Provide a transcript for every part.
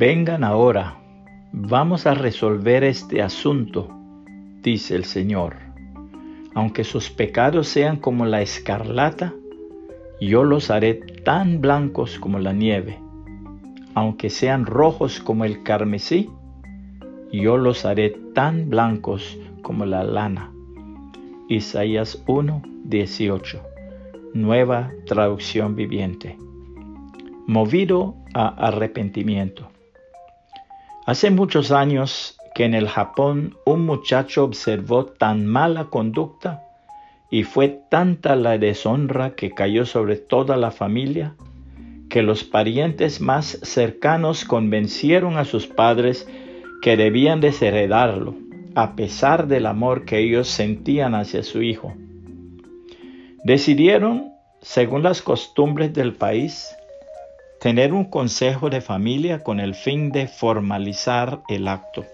Vengan ahora, vamos a resolver este asunto, dice el Señor. Aunque sus pecados sean como la escarlata, yo los haré tan blancos como la nieve. Aunque sean rojos como el carmesí, yo los haré tan blancos como la lana. Isaías 1, 18. Nueva traducción viviente. Movido a arrepentimiento. Hace muchos años que en el Japón un muchacho observó tan mala conducta y fue tanta la deshonra que cayó sobre toda la familia que los parientes más cercanos convencieron a sus padres que debían desheredarlo, a pesar del amor que ellos sentían hacia su hijo. Decidieron, según las costumbres del país, tener un consejo de familia con el fin de formalizar el acto.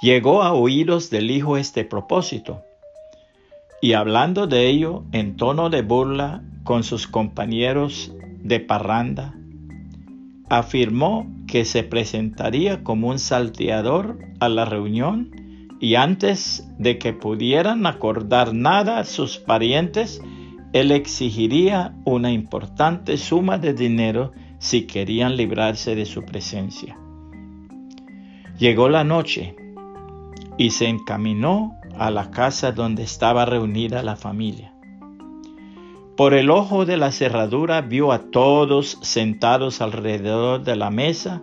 Llegó a oídos del hijo este propósito, y hablando de ello en tono de burla con sus compañeros de parranda, afirmó que se presentaría como un salteador a la reunión y antes de que pudieran acordar nada sus parientes, él exigiría una importante suma de dinero si querían librarse de su presencia. Llegó la noche y se encaminó a la casa donde estaba reunida la familia. Por el ojo de la cerradura vio a todos sentados alrededor de la mesa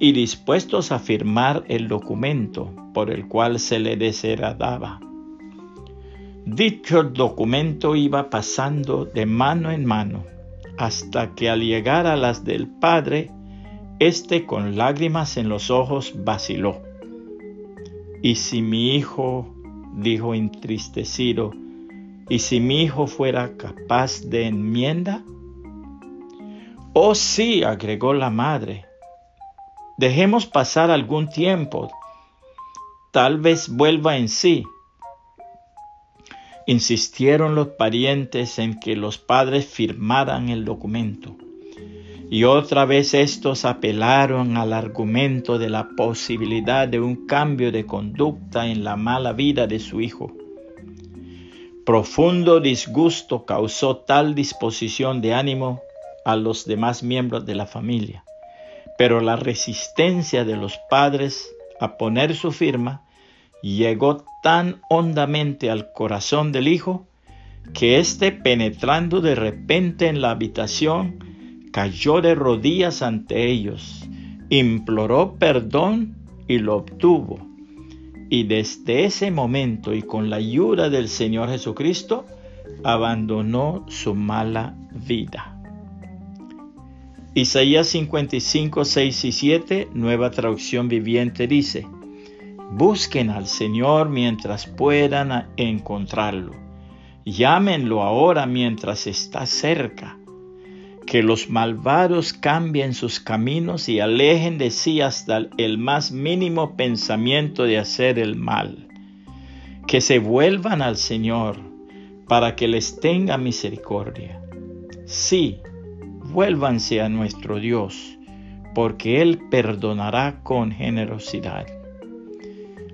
y dispuestos a firmar el documento por el cual se le desheredaba. Dicho documento iba pasando de mano en mano hasta que al llegar a las del padre, éste con lágrimas en los ojos vaciló. ¿Y si mi hijo, dijo entristecido, y si mi hijo fuera capaz de enmienda? Oh sí, agregó la madre, dejemos pasar algún tiempo, tal vez vuelva en sí. Insistieron los parientes en que los padres firmaran el documento. Y otra vez estos apelaron al argumento de la posibilidad de un cambio de conducta en la mala vida de su hijo. Profundo disgusto causó tal disposición de ánimo a los demás miembros de la familia, pero la resistencia de los padres a poner su firma llegó tan hondamente al corazón del hijo que éste penetrando de repente en la habitación cayó de rodillas ante ellos, imploró perdón y lo obtuvo. Y desde ese momento y con la ayuda del Señor Jesucristo, abandonó su mala vida. Isaías 55, 6 y 7, nueva traducción viviente, dice, Busquen al Señor mientras puedan encontrarlo. Llámenlo ahora mientras está cerca. Que los malvados cambien sus caminos y alejen de sí hasta el más mínimo pensamiento de hacer el mal. Que se vuelvan al Señor para que les tenga misericordia. Sí, vuélvanse a nuestro Dios, porque Él perdonará con generosidad